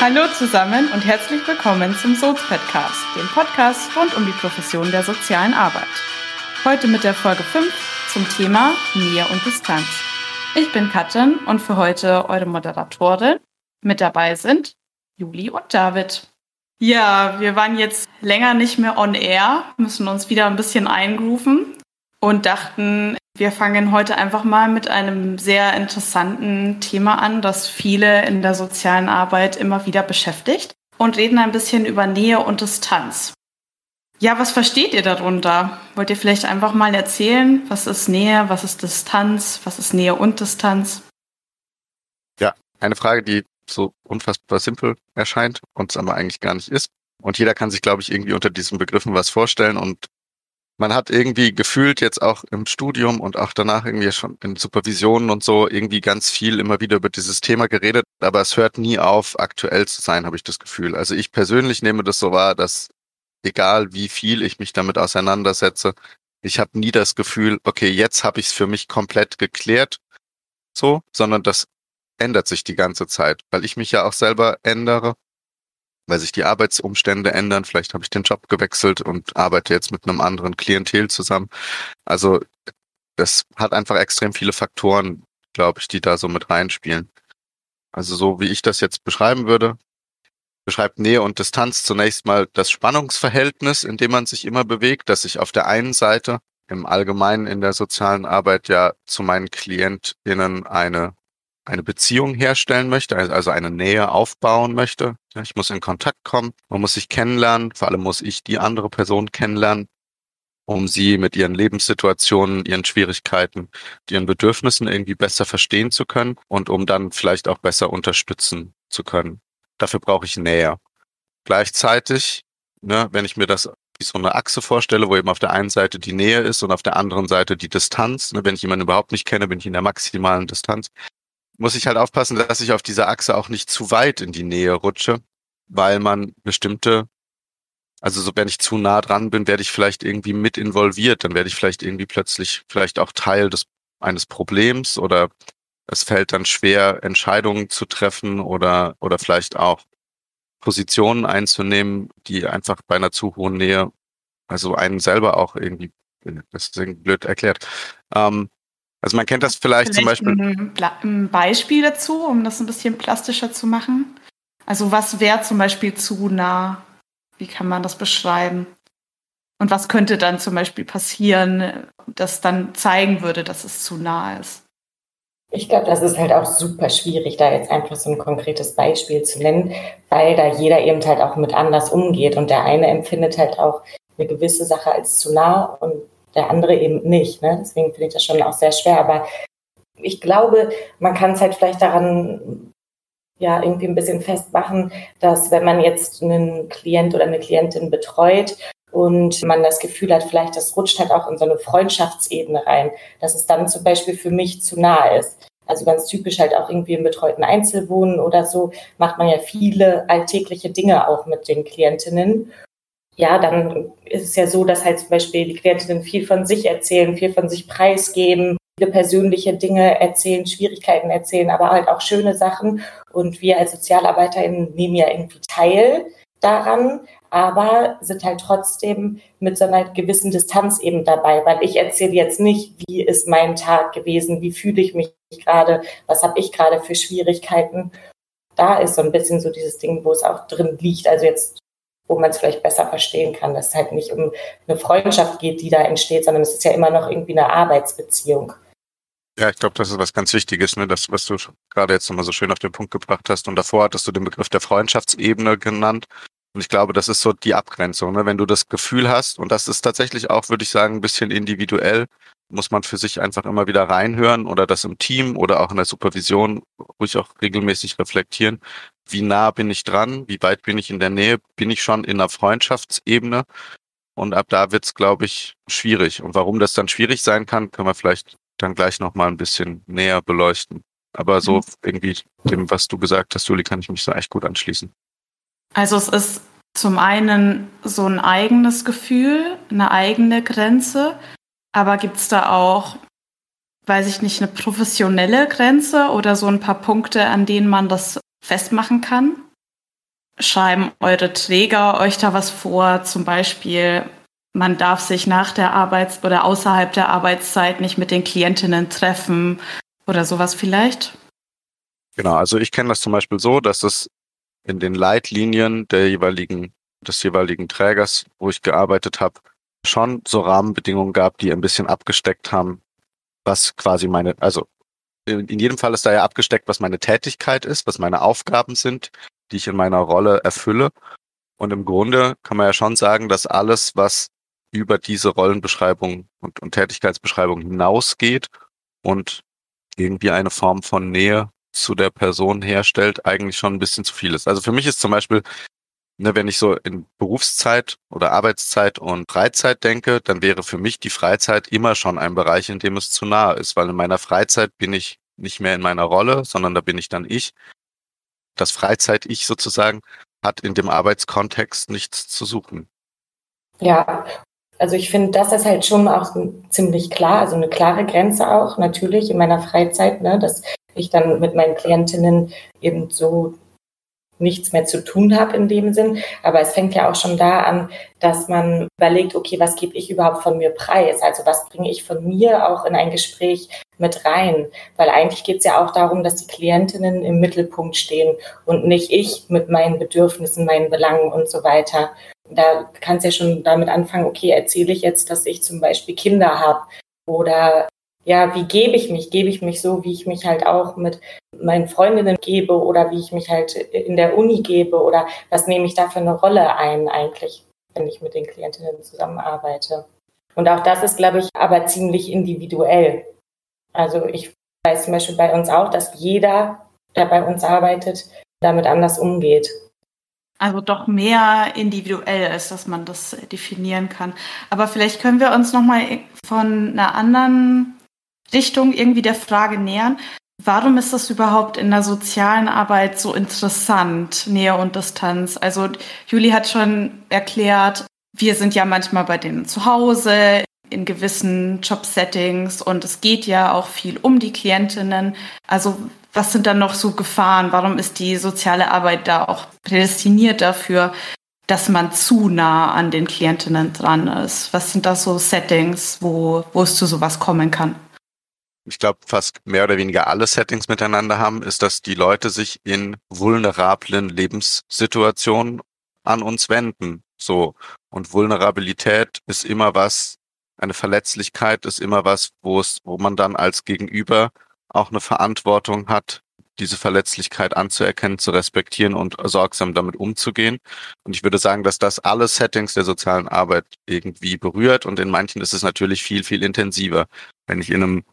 Hallo zusammen und herzlich willkommen zum Soz-Podcast, dem Podcast rund um die Profession der sozialen Arbeit. Heute mit der Folge 5 zum Thema Nähe und Distanz. Ich bin Katrin und für heute eure Moderatorin. Mit dabei sind Juli und David. Ja, wir waren jetzt länger nicht mehr on air, müssen uns wieder ein bisschen eingrooven und dachten, wir fangen heute einfach mal mit einem sehr interessanten Thema an, das viele in der sozialen Arbeit immer wieder beschäftigt und reden ein bisschen über Nähe und Distanz. Ja, was versteht ihr darunter? Wollt ihr vielleicht einfach mal erzählen, was ist Nähe, was ist Distanz, was ist Nähe und Distanz? Ja, eine Frage, die so unfassbar simpel erscheint und es aber eigentlich gar nicht ist. Und jeder kann sich, glaube ich, irgendwie unter diesen Begriffen was vorstellen. Und man hat irgendwie gefühlt jetzt auch im Studium und auch danach irgendwie schon in Supervisionen und so irgendwie ganz viel immer wieder über dieses Thema geredet, aber es hört nie auf, aktuell zu sein, habe ich das Gefühl. Also ich persönlich nehme das so wahr, dass egal wie viel ich mich damit auseinandersetze, ich habe nie das Gefühl, okay, jetzt habe ich es für mich komplett geklärt, so, sondern das ändert sich die ganze Zeit, weil ich mich ja auch selber ändere weil sich die Arbeitsumstände ändern. Vielleicht habe ich den Job gewechselt und arbeite jetzt mit einem anderen Klientel zusammen. Also das hat einfach extrem viele Faktoren, glaube ich, die da so mit reinspielen. Also so wie ich das jetzt beschreiben würde, beschreibt Nähe und Distanz zunächst mal das Spannungsverhältnis, in dem man sich immer bewegt, dass ich auf der einen Seite im Allgemeinen in der sozialen Arbeit ja zu meinen KlientInnen eine eine Beziehung herstellen möchte, also, also eine Nähe aufbauen möchte. Ich muss in Kontakt kommen, man muss sich kennenlernen, vor allem muss ich die andere Person kennenlernen, um sie mit ihren Lebenssituationen, ihren Schwierigkeiten, ihren Bedürfnissen irgendwie besser verstehen zu können und um dann vielleicht auch besser unterstützen zu können. Dafür brauche ich Nähe. Gleichzeitig, ne, wenn ich mir das wie so eine Achse vorstelle, wo eben auf der einen Seite die Nähe ist und auf der anderen Seite die Distanz. Ne, wenn ich jemanden überhaupt nicht kenne, bin ich in der maximalen Distanz muss ich halt aufpassen, dass ich auf dieser Achse auch nicht zu weit in die Nähe rutsche, weil man bestimmte, also so wenn ich zu nah dran bin, werde ich vielleicht irgendwie mit involviert, dann werde ich vielleicht irgendwie plötzlich vielleicht auch Teil des eines Problems oder es fällt dann schwer, Entscheidungen zu treffen oder oder vielleicht auch Positionen einzunehmen, die einfach bei einer zu hohen Nähe, also einen selber auch irgendwie, das ist blöd erklärt, ähm, also man kennt das vielleicht, vielleicht zum Beispiel. Ein, ein Beispiel dazu, um das ein bisschen plastischer zu machen. Also was wäre zum Beispiel zu nah? Wie kann man das beschreiben? Und was könnte dann zum Beispiel passieren, das dann zeigen würde, dass es zu nah ist? Ich glaube, das ist halt auch super schwierig, da jetzt einfach so ein konkretes Beispiel zu nennen, weil da jeder eben halt auch mit anders umgeht und der eine empfindet halt auch eine gewisse Sache als zu nah und der andere eben nicht. Ne? Deswegen finde ich das schon auch sehr schwer. Aber ich glaube, man kann es halt vielleicht daran ja irgendwie ein bisschen festmachen, dass wenn man jetzt einen Klient oder eine Klientin betreut und man das Gefühl hat, vielleicht das rutscht halt auch in so eine Freundschaftsebene rein, dass es dann zum Beispiel für mich zu nah ist. Also ganz typisch halt auch irgendwie im betreuten Einzelwohnen oder so macht man ja viele alltägliche Dinge auch mit den Klientinnen ja, dann ist es ja so, dass halt zum Beispiel die Klientinnen viel von sich erzählen, viel von sich preisgeben, viele persönliche Dinge erzählen, Schwierigkeiten erzählen, aber halt auch schöne Sachen. Und wir als SozialarbeiterInnen nehmen ja irgendwie teil daran, aber sind halt trotzdem mit so einer gewissen Distanz eben dabei, weil ich erzähle jetzt nicht, wie ist mein Tag gewesen, wie fühle ich mich gerade, was habe ich gerade für Schwierigkeiten. Da ist so ein bisschen so dieses Ding, wo es auch drin liegt. Also jetzt wo man es vielleicht besser verstehen kann, dass es halt nicht um eine Freundschaft geht, die da entsteht, sondern es ist ja immer noch irgendwie eine Arbeitsbeziehung. Ja, ich glaube, das ist was ganz Wichtiges, ne? das, was du gerade jetzt nochmal so schön auf den Punkt gebracht hast. Und davor hattest du den Begriff der Freundschaftsebene genannt. Und ich glaube, das ist so die Abgrenzung, ne? wenn du das Gefühl hast, und das ist tatsächlich auch, würde ich sagen, ein bisschen individuell, muss man für sich einfach immer wieder reinhören oder das im Team oder auch in der Supervision ruhig auch regelmäßig reflektieren. Wie nah bin ich dran? Wie weit bin ich in der Nähe? Bin ich schon in der Freundschaftsebene? Und ab da wird's, glaube ich, schwierig. Und warum das dann schwierig sein kann, können wir vielleicht dann gleich nochmal ein bisschen näher beleuchten. Aber so mhm. irgendwie dem, was du gesagt hast, Juli, kann ich mich so echt gut anschließen. Also es ist zum einen so ein eigenes Gefühl, eine eigene Grenze, aber gibt es da auch, weiß ich nicht, eine professionelle Grenze oder so ein paar Punkte, an denen man das festmachen kann? schreiben eure Träger euch da was vor? Zum Beispiel, man darf sich nach der Arbeits- oder außerhalb der Arbeitszeit nicht mit den Klientinnen treffen oder sowas vielleicht? Genau, also ich kenne das zum Beispiel so, dass es in den Leitlinien der jeweiligen, des jeweiligen Trägers, wo ich gearbeitet habe, schon so Rahmenbedingungen gab, die ein bisschen abgesteckt haben, was quasi meine, also in jedem Fall ist da ja abgesteckt, was meine Tätigkeit ist, was meine Aufgaben sind, die ich in meiner Rolle erfülle. Und im Grunde kann man ja schon sagen, dass alles, was über diese Rollenbeschreibung und, und Tätigkeitsbeschreibung hinausgeht und irgendwie eine Form von Nähe zu der Person herstellt, eigentlich schon ein bisschen zu viel ist. Also für mich ist zum Beispiel, ne, wenn ich so in Berufszeit oder Arbeitszeit und Freizeit denke, dann wäre für mich die Freizeit immer schon ein Bereich, in dem es zu nahe ist, weil in meiner Freizeit bin ich nicht mehr in meiner Rolle, sondern da bin ich dann ich. Das Freizeit-Ich sozusagen hat in dem Arbeitskontext nichts zu suchen. Ja, also ich finde, das ist halt schon auch ziemlich klar, also eine klare Grenze auch natürlich in meiner Freizeit, ne, dass ich dann mit meinen Klientinnen eben so nichts mehr zu tun habe in dem Sinn. Aber es fängt ja auch schon da an, dass man überlegt, okay, was gebe ich überhaupt von mir preis? Also was bringe ich von mir auch in ein Gespräch mit rein? Weil eigentlich geht es ja auch darum, dass die Klientinnen im Mittelpunkt stehen und nicht ich mit meinen Bedürfnissen, meinen Belangen und so weiter. Da kannst ja schon damit anfangen, okay, erzähle ich jetzt, dass ich zum Beispiel Kinder habe oder ja, wie gebe ich mich? Gebe ich mich so, wie ich mich halt auch mit meinen Freundinnen gebe oder wie ich mich halt in der Uni gebe oder was nehme ich da für eine Rolle ein eigentlich, wenn ich mit den Klientinnen zusammenarbeite? Und auch das ist, glaube ich, aber ziemlich individuell. Also ich weiß zum Beispiel bei uns auch, dass jeder, der bei uns arbeitet, damit anders umgeht. Also doch mehr individuell ist, dass man das definieren kann. Aber vielleicht können wir uns noch mal von einer anderen Richtung irgendwie der Frage nähern. Warum ist das überhaupt in der sozialen Arbeit so interessant, Nähe und Distanz? Also Juli hat schon erklärt, wir sind ja manchmal bei denen zu Hause, in gewissen Jobsettings und es geht ja auch viel um die Klientinnen. Also was sind dann noch so Gefahren? Warum ist die soziale Arbeit da auch prädestiniert dafür, dass man zu nah an den Klientinnen dran ist? Was sind da so Settings, wo, wo es zu sowas kommen kann? Ich glaube, fast mehr oder weniger alle Settings miteinander haben, ist, dass die Leute sich in vulnerablen Lebenssituationen an uns wenden. So. Und Vulnerabilität ist immer was, eine Verletzlichkeit ist immer was, wo es, wo man dann als Gegenüber auch eine Verantwortung hat, diese Verletzlichkeit anzuerkennen, zu respektieren und sorgsam damit umzugehen. Und ich würde sagen, dass das alle Settings der sozialen Arbeit irgendwie berührt und in manchen ist es natürlich viel, viel intensiver. Wenn ich in einem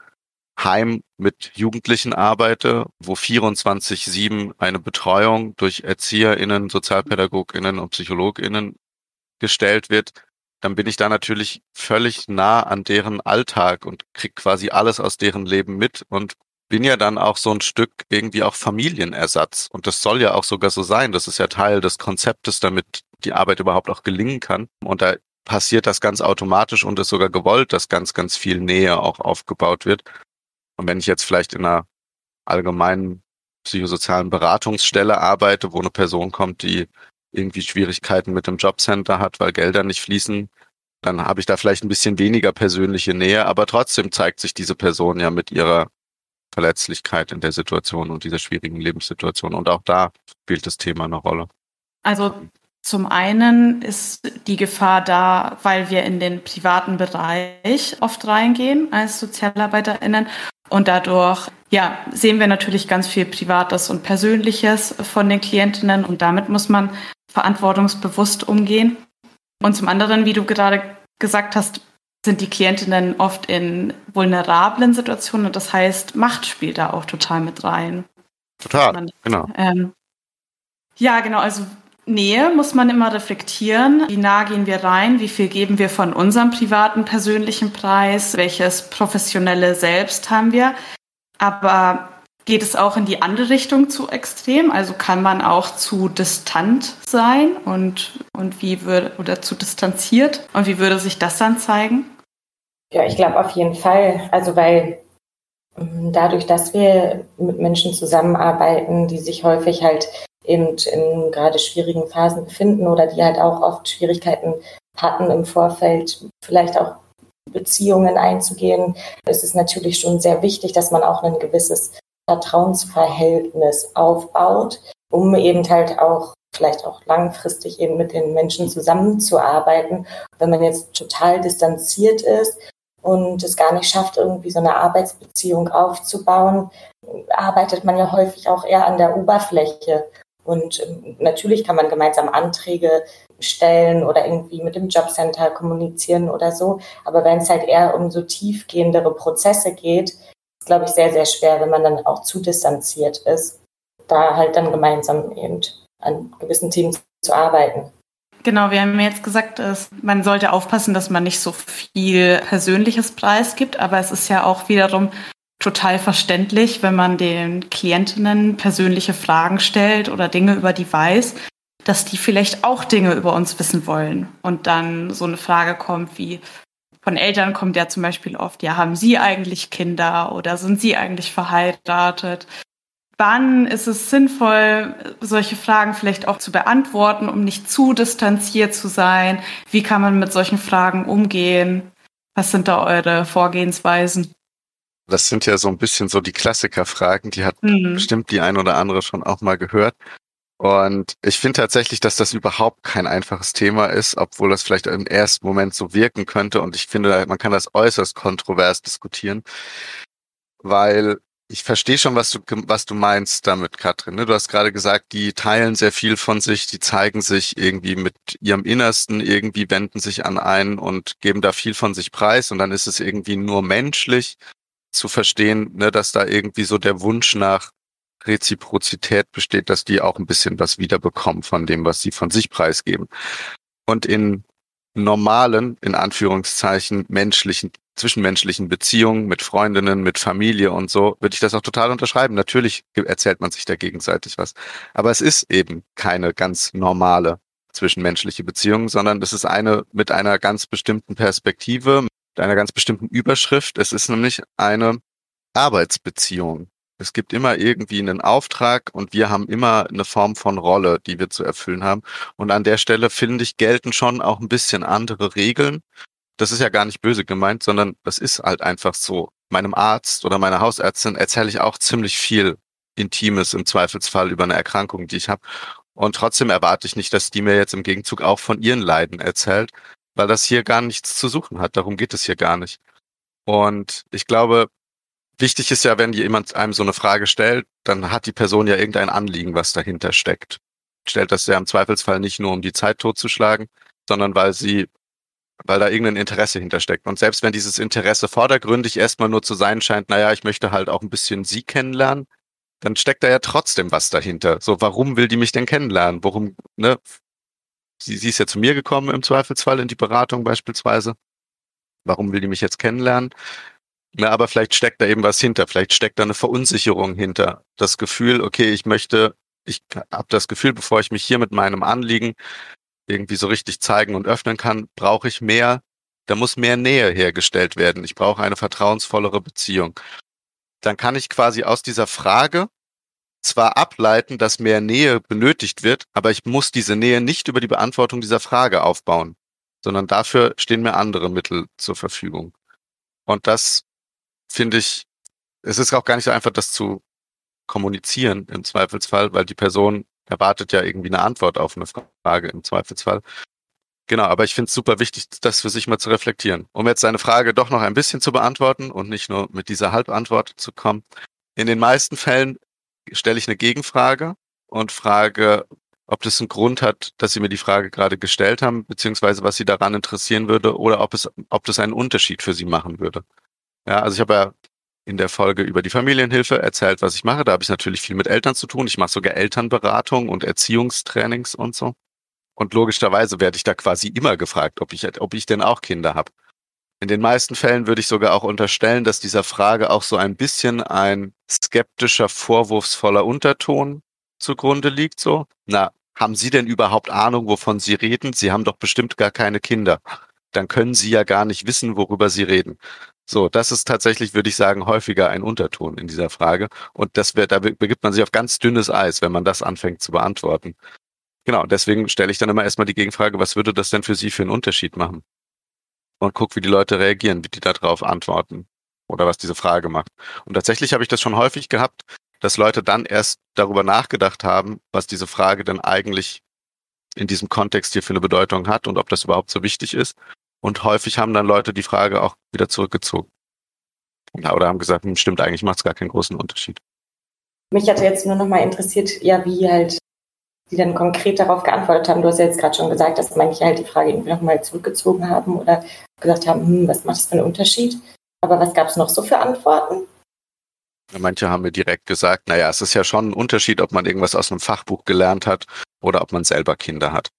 Heim mit Jugendlichen arbeite, wo 24-7 eine Betreuung durch ErzieherInnen, SozialpädagogInnen und PsychologInnen gestellt wird, dann bin ich da natürlich völlig nah an deren Alltag und krieg quasi alles aus deren Leben mit und bin ja dann auch so ein Stück irgendwie auch Familienersatz. Und das soll ja auch sogar so sein. Das ist ja Teil des Konzeptes, damit die Arbeit überhaupt auch gelingen kann. Und da passiert das ganz automatisch und ist sogar gewollt, dass ganz, ganz viel Nähe auch aufgebaut wird. Und wenn ich jetzt vielleicht in einer allgemeinen psychosozialen Beratungsstelle arbeite, wo eine Person kommt, die irgendwie Schwierigkeiten mit dem Jobcenter hat, weil Gelder nicht fließen, dann habe ich da vielleicht ein bisschen weniger persönliche Nähe, aber trotzdem zeigt sich diese Person ja mit ihrer Verletzlichkeit in der Situation und dieser schwierigen Lebenssituation. Und auch da spielt das Thema eine Rolle. Also zum einen ist die Gefahr da, weil wir in den privaten Bereich oft reingehen als SozialarbeiterInnen und dadurch ja, sehen wir natürlich ganz viel Privates und Persönliches von den Klientinnen und damit muss man verantwortungsbewusst umgehen. Und zum anderen, wie du gerade gesagt hast, sind die Klientinnen oft in vulnerablen Situationen und das heißt, Macht spielt da auch total mit rein. Total, man, genau. Ähm, ja, genau, also Nähe muss man immer reflektieren. Wie nah gehen wir rein? Wie viel geben wir von unserem privaten, persönlichen Preis? Welches professionelle Selbst haben wir? Aber geht es auch in die andere Richtung zu extrem? Also kann man auch zu distant sein und, und wie würde, oder zu distanziert? Und wie würde sich das dann zeigen? Ja, ich glaube auf jeden Fall. Also weil ähm, dadurch, dass wir mit Menschen zusammenarbeiten, die sich häufig halt eben in gerade schwierigen Phasen befinden oder die halt auch oft Schwierigkeiten hatten im Vorfeld, vielleicht auch Beziehungen einzugehen, ist es natürlich schon sehr wichtig, dass man auch ein gewisses Vertrauensverhältnis aufbaut, um eben halt auch vielleicht auch langfristig eben mit den Menschen zusammenzuarbeiten. Wenn man jetzt total distanziert ist und es gar nicht schafft, irgendwie so eine Arbeitsbeziehung aufzubauen, arbeitet man ja häufig auch eher an der Oberfläche. Und ähm, natürlich kann man gemeinsam Anträge stellen oder irgendwie mit dem Jobcenter kommunizieren oder so. Aber wenn es halt eher um so tiefgehendere Prozesse geht, ist, glaube ich, sehr, sehr schwer, wenn man dann auch zu distanziert ist, da halt dann gemeinsam eben an gewissen Themen zu arbeiten. Genau, wir haben jetzt gesagt, man sollte aufpassen, dass man nicht so viel Persönliches preisgibt, aber es ist ja auch wiederum total verständlich, wenn man den Klientinnen persönliche Fragen stellt oder Dinge über die weiß, dass die vielleicht auch Dinge über uns wissen wollen. Und dann so eine Frage kommt wie, von Eltern kommt ja zum Beispiel oft, ja, haben Sie eigentlich Kinder oder sind Sie eigentlich verheiratet? Wann ist es sinnvoll, solche Fragen vielleicht auch zu beantworten, um nicht zu distanziert zu sein? Wie kann man mit solchen Fragen umgehen? Was sind da eure Vorgehensweisen? Das sind ja so ein bisschen so die Klassikerfragen, die hat mhm. bestimmt die ein oder andere schon auch mal gehört. Und ich finde tatsächlich, dass das überhaupt kein einfaches Thema ist, obwohl das vielleicht im ersten Moment so wirken könnte. Und ich finde, man kann das äußerst kontrovers diskutieren, weil ich verstehe schon, was du, was du meinst damit, Katrin. Ne? Du hast gerade gesagt, die teilen sehr viel von sich, die zeigen sich irgendwie mit ihrem Innersten, irgendwie wenden sich an einen und geben da viel von sich preis und dann ist es irgendwie nur menschlich zu verstehen, ne, dass da irgendwie so der Wunsch nach Reziprozität besteht, dass die auch ein bisschen was wiederbekommen von dem, was sie von sich preisgeben. Und in normalen, in Anführungszeichen, menschlichen zwischenmenschlichen Beziehungen mit Freundinnen, mit Familie und so, würde ich das auch total unterschreiben. Natürlich erzählt man sich da gegenseitig was. Aber es ist eben keine ganz normale zwischenmenschliche Beziehung, sondern es ist eine mit einer ganz bestimmten Perspektive, einer ganz bestimmten Überschrift. Es ist nämlich eine Arbeitsbeziehung. Es gibt immer irgendwie einen Auftrag und wir haben immer eine Form von Rolle, die wir zu erfüllen haben. Und an der Stelle, finde ich, gelten schon auch ein bisschen andere Regeln das ist ja gar nicht böse gemeint, sondern das ist halt einfach so. Meinem Arzt oder meiner Hausärztin erzähle ich auch ziemlich viel Intimes im Zweifelsfall über eine Erkrankung, die ich habe. Und trotzdem erwarte ich nicht, dass die mir jetzt im Gegenzug auch von ihren Leiden erzählt, weil das hier gar nichts zu suchen hat. Darum geht es hier gar nicht. Und ich glaube, wichtig ist ja, wenn jemand einem so eine Frage stellt, dann hat die Person ja irgendein Anliegen, was dahinter steckt. Stellt das ja im Zweifelsfall nicht nur, um die Zeit totzuschlagen, sondern weil sie weil da irgendein Interesse hintersteckt. Und selbst wenn dieses Interesse vordergründig erstmal nur zu sein scheint, naja, ich möchte halt auch ein bisschen sie kennenlernen, dann steckt da ja trotzdem was dahinter. So, warum will die mich denn kennenlernen? Warum, ne? Sie, sie ist ja zu mir gekommen im Zweifelsfall in die Beratung beispielsweise. Warum will die mich jetzt kennenlernen? Na, aber vielleicht steckt da eben was hinter. Vielleicht steckt da eine Verunsicherung hinter. Das Gefühl, okay, ich möchte, ich habe das Gefühl, bevor ich mich hier mit meinem Anliegen irgendwie so richtig zeigen und öffnen kann, brauche ich mehr, da muss mehr Nähe hergestellt werden. Ich brauche eine vertrauensvollere Beziehung. Dann kann ich quasi aus dieser Frage zwar ableiten, dass mehr Nähe benötigt wird, aber ich muss diese Nähe nicht über die Beantwortung dieser Frage aufbauen, sondern dafür stehen mir andere Mittel zur Verfügung. Und das finde ich, es ist auch gar nicht so einfach, das zu kommunizieren im Zweifelsfall, weil die Person erwartet ja irgendwie eine Antwort auf eine Frage im Zweifelsfall. Genau, aber ich finde es super wichtig, das für sich mal zu reflektieren. Um jetzt seine Frage doch noch ein bisschen zu beantworten und nicht nur mit dieser Halbantwort zu kommen. In den meisten Fällen stelle ich eine Gegenfrage und frage, ob das einen Grund hat, dass Sie mir die Frage gerade gestellt haben, beziehungsweise was Sie daran interessieren würde oder ob es, ob das einen Unterschied für Sie machen würde. Ja, also ich habe ja in der Folge über die Familienhilfe erzählt, was ich mache. Da habe ich natürlich viel mit Eltern zu tun. Ich mache sogar Elternberatung und Erziehungstrainings und so. Und logischerweise werde ich da quasi immer gefragt, ob ich, ob ich denn auch Kinder habe. In den meisten Fällen würde ich sogar auch unterstellen, dass dieser Frage auch so ein bisschen ein skeptischer, vorwurfsvoller Unterton zugrunde liegt. So, na, haben Sie denn überhaupt Ahnung, wovon Sie reden? Sie haben doch bestimmt gar keine Kinder. Dann können Sie ja gar nicht wissen, worüber Sie reden. So, das ist tatsächlich, würde ich sagen, häufiger ein Unterton in dieser Frage. Und das wird, da begibt man sich auf ganz dünnes Eis, wenn man das anfängt zu beantworten. Genau, deswegen stelle ich dann immer erstmal die Gegenfrage, was würde das denn für Sie für einen Unterschied machen? Und guck, wie die Leute reagieren, wie die darauf antworten oder was diese Frage macht. Und tatsächlich habe ich das schon häufig gehabt, dass Leute dann erst darüber nachgedacht haben, was diese Frage denn eigentlich in diesem Kontext hier für eine Bedeutung hat und ob das überhaupt so wichtig ist. Und häufig haben dann Leute die Frage auch wieder zurückgezogen. Oder haben gesagt, hm, stimmt, eigentlich macht es gar keinen großen Unterschied. Mich hatte jetzt nur noch mal interessiert, ja, wie halt die dann konkret darauf geantwortet haben. Du hast ja jetzt gerade schon gesagt, dass manche halt die Frage irgendwie nochmal zurückgezogen haben oder gesagt haben, hm, was macht das für einen Unterschied? Aber was gab es noch so für Antworten? Manche haben mir direkt gesagt, naja, es ist ja schon ein Unterschied, ob man irgendwas aus einem Fachbuch gelernt hat oder ob man selber Kinder hat.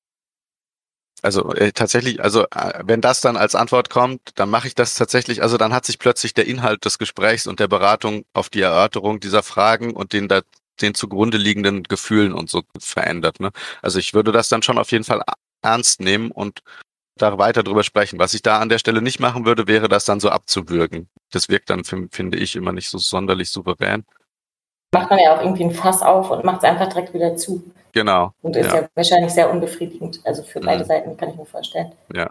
Also äh, tatsächlich, also äh, wenn das dann als Antwort kommt, dann mache ich das tatsächlich, also dann hat sich plötzlich der Inhalt des Gesprächs und der Beratung auf die Erörterung dieser Fragen und den da den zugrunde liegenden Gefühlen und so verändert. Ne? Also ich würde das dann schon auf jeden Fall ernst nehmen und da weiter drüber sprechen. Was ich da an der Stelle nicht machen würde, wäre das dann so abzuwürgen. Das wirkt dann, finde ich, immer nicht so sonderlich souverän. Macht man ja auch irgendwie ein Fass auf und macht es einfach direkt wieder zu. Genau. Und ist ja, ja wahrscheinlich sehr unbefriedigend. Also für beide mhm. Seiten kann ich mir vorstellen. Ja.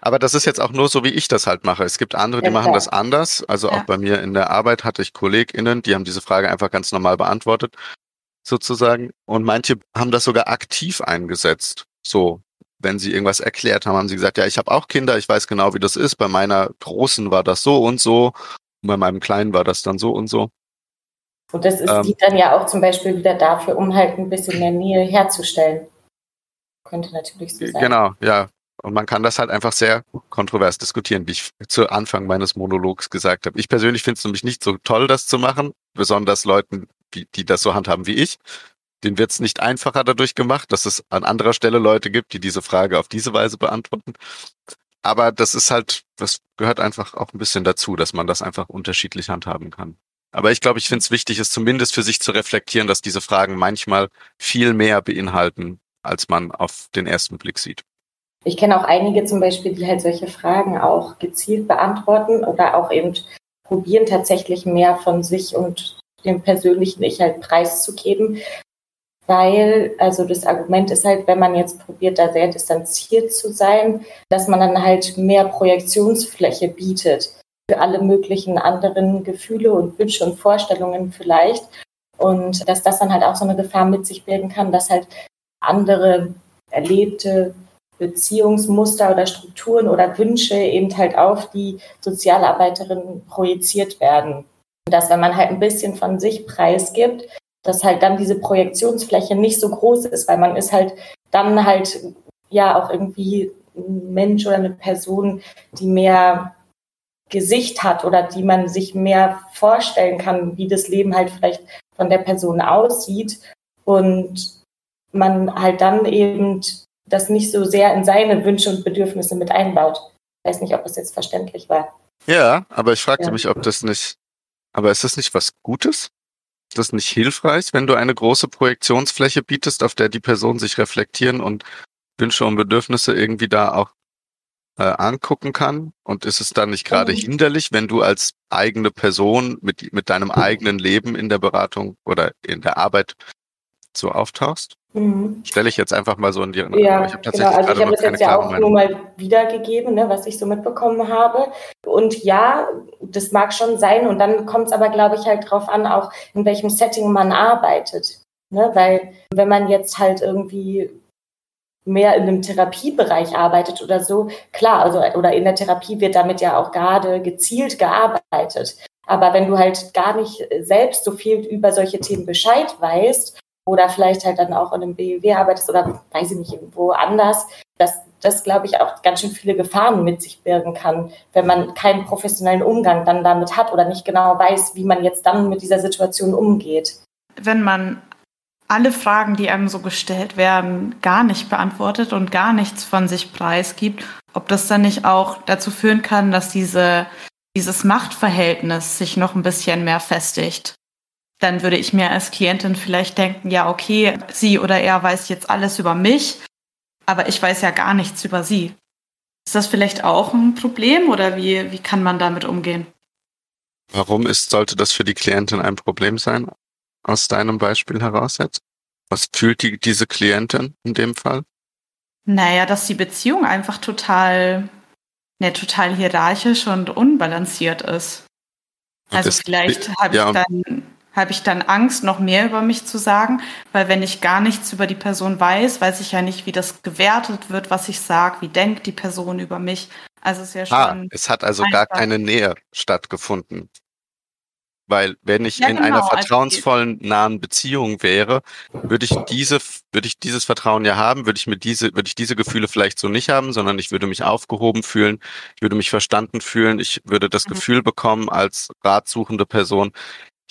Aber das ist jetzt auch nur so, wie ich das halt mache. Es gibt andere, die ja, machen das anders. Also ja. auch bei mir in der Arbeit hatte ich KollegInnen, die haben diese Frage einfach ganz normal beantwortet, sozusagen. Und manche haben das sogar aktiv eingesetzt. So, wenn sie irgendwas erklärt haben, haben sie gesagt, ja, ich habe auch Kinder, ich weiß genau, wie das ist. Bei meiner Großen war das so und so. Und bei meinem Kleinen war das dann so und so. Und das ist, ähm, dient dann ja auch zum Beispiel wieder dafür, um halt ein bisschen mehr Nähe herzustellen. Könnte natürlich so sein. Genau, ja. Und man kann das halt einfach sehr kontrovers diskutieren, wie ich zu Anfang meines Monologs gesagt habe. Ich persönlich finde es nämlich nicht so toll, das zu machen, besonders Leuten, die, die das so handhaben wie ich. Den wird es nicht einfacher dadurch gemacht, dass es an anderer Stelle Leute gibt, die diese Frage auf diese Weise beantworten. Aber das ist halt, das gehört einfach auch ein bisschen dazu, dass man das einfach unterschiedlich handhaben kann. Aber ich glaube, ich finde es wichtig, es zumindest für sich zu reflektieren, dass diese Fragen manchmal viel mehr beinhalten, als man auf den ersten Blick sieht. Ich kenne auch einige zum Beispiel, die halt solche Fragen auch gezielt beantworten oder auch eben probieren, tatsächlich mehr von sich und dem persönlichen Ich halt preiszugeben, weil, also das Argument ist halt, wenn man jetzt probiert, da sehr distanziert zu sein, dass man dann halt mehr Projektionsfläche bietet für alle möglichen anderen Gefühle und Wünsche und Vorstellungen vielleicht. Und dass das dann halt auch so eine Gefahr mit sich bilden kann, dass halt andere erlebte Beziehungsmuster oder Strukturen oder Wünsche eben halt auf die Sozialarbeiterin projiziert werden. Dass wenn man halt ein bisschen von sich preisgibt, dass halt dann diese Projektionsfläche nicht so groß ist, weil man ist halt dann halt ja auch irgendwie ein Mensch oder eine Person, die mehr Gesicht hat oder die man sich mehr vorstellen kann, wie das Leben halt vielleicht von der Person aussieht und man halt dann eben das nicht so sehr in seine Wünsche und Bedürfnisse mit einbaut. Ich weiß nicht, ob das jetzt verständlich war. Ja, aber ich fragte ja. mich, ob das nicht, aber ist das nicht was Gutes? Ist das nicht hilfreich, wenn du eine große Projektionsfläche bietest, auf der die Person sich reflektieren und Wünsche und Bedürfnisse irgendwie da auch äh, angucken kann? Und ist es dann nicht gerade mhm. hinderlich, wenn du als eigene Person mit, mit deinem eigenen Leben in der Beratung oder in der Arbeit so auftauchst? Mhm. Stelle ich jetzt einfach mal so in die Ja, ich habe tatsächlich genau. Also ich habe das jetzt ja auch Meinung. nur mal wiedergegeben, ne, was ich so mitbekommen habe. Und ja, das mag schon sein. Und dann kommt es aber, glaube ich, halt drauf an, auch in welchem Setting man arbeitet. Ne? Weil wenn man jetzt halt irgendwie mehr in einem Therapiebereich arbeitet oder so, klar, also oder in der Therapie wird damit ja auch gerade gezielt gearbeitet. Aber wenn du halt gar nicht selbst so viel über solche Themen Bescheid weißt oder vielleicht halt dann auch in einem BEW arbeitest oder weiß ich nicht, irgendwo anders, dass das, glaube ich, auch ganz schön viele Gefahren mit sich birgen kann, wenn man keinen professionellen Umgang dann damit hat oder nicht genau weiß, wie man jetzt dann mit dieser Situation umgeht. Wenn man alle Fragen, die einem so gestellt werden, gar nicht beantwortet und gar nichts von sich preisgibt, ob das dann nicht auch dazu führen kann, dass diese, dieses Machtverhältnis sich noch ein bisschen mehr festigt dann würde ich mir als Klientin vielleicht denken, ja, okay, sie oder er weiß jetzt alles über mich, aber ich weiß ja gar nichts über sie. Ist das vielleicht auch ein Problem oder wie, wie kann man damit umgehen? Warum ist, sollte das für die Klientin ein Problem sein, aus deinem Beispiel heraus jetzt? Was fühlt die, diese Klientin in dem Fall? Naja, dass die Beziehung einfach total, ne, total hierarchisch und unbalanciert ist. Also vielleicht habe ja. ich dann habe ich dann Angst, noch mehr über mich zu sagen, weil wenn ich gar nichts über die Person weiß, weiß ich ja nicht, wie das gewertet wird, was ich sage, wie denkt die Person über mich. Also es ist ja ah, schon. Ah, es hat also gar keine Nähe stattgefunden. Weil wenn ich ja, in genau, einer also vertrauensvollen, nahen Beziehung wäre, würde ich diese, würde ich dieses Vertrauen ja haben, würde ich mir diese, würde ich diese Gefühle vielleicht so nicht haben, sondern ich würde mich aufgehoben fühlen, ich würde mich verstanden fühlen, ich würde das mhm. Gefühl bekommen als ratsuchende Person,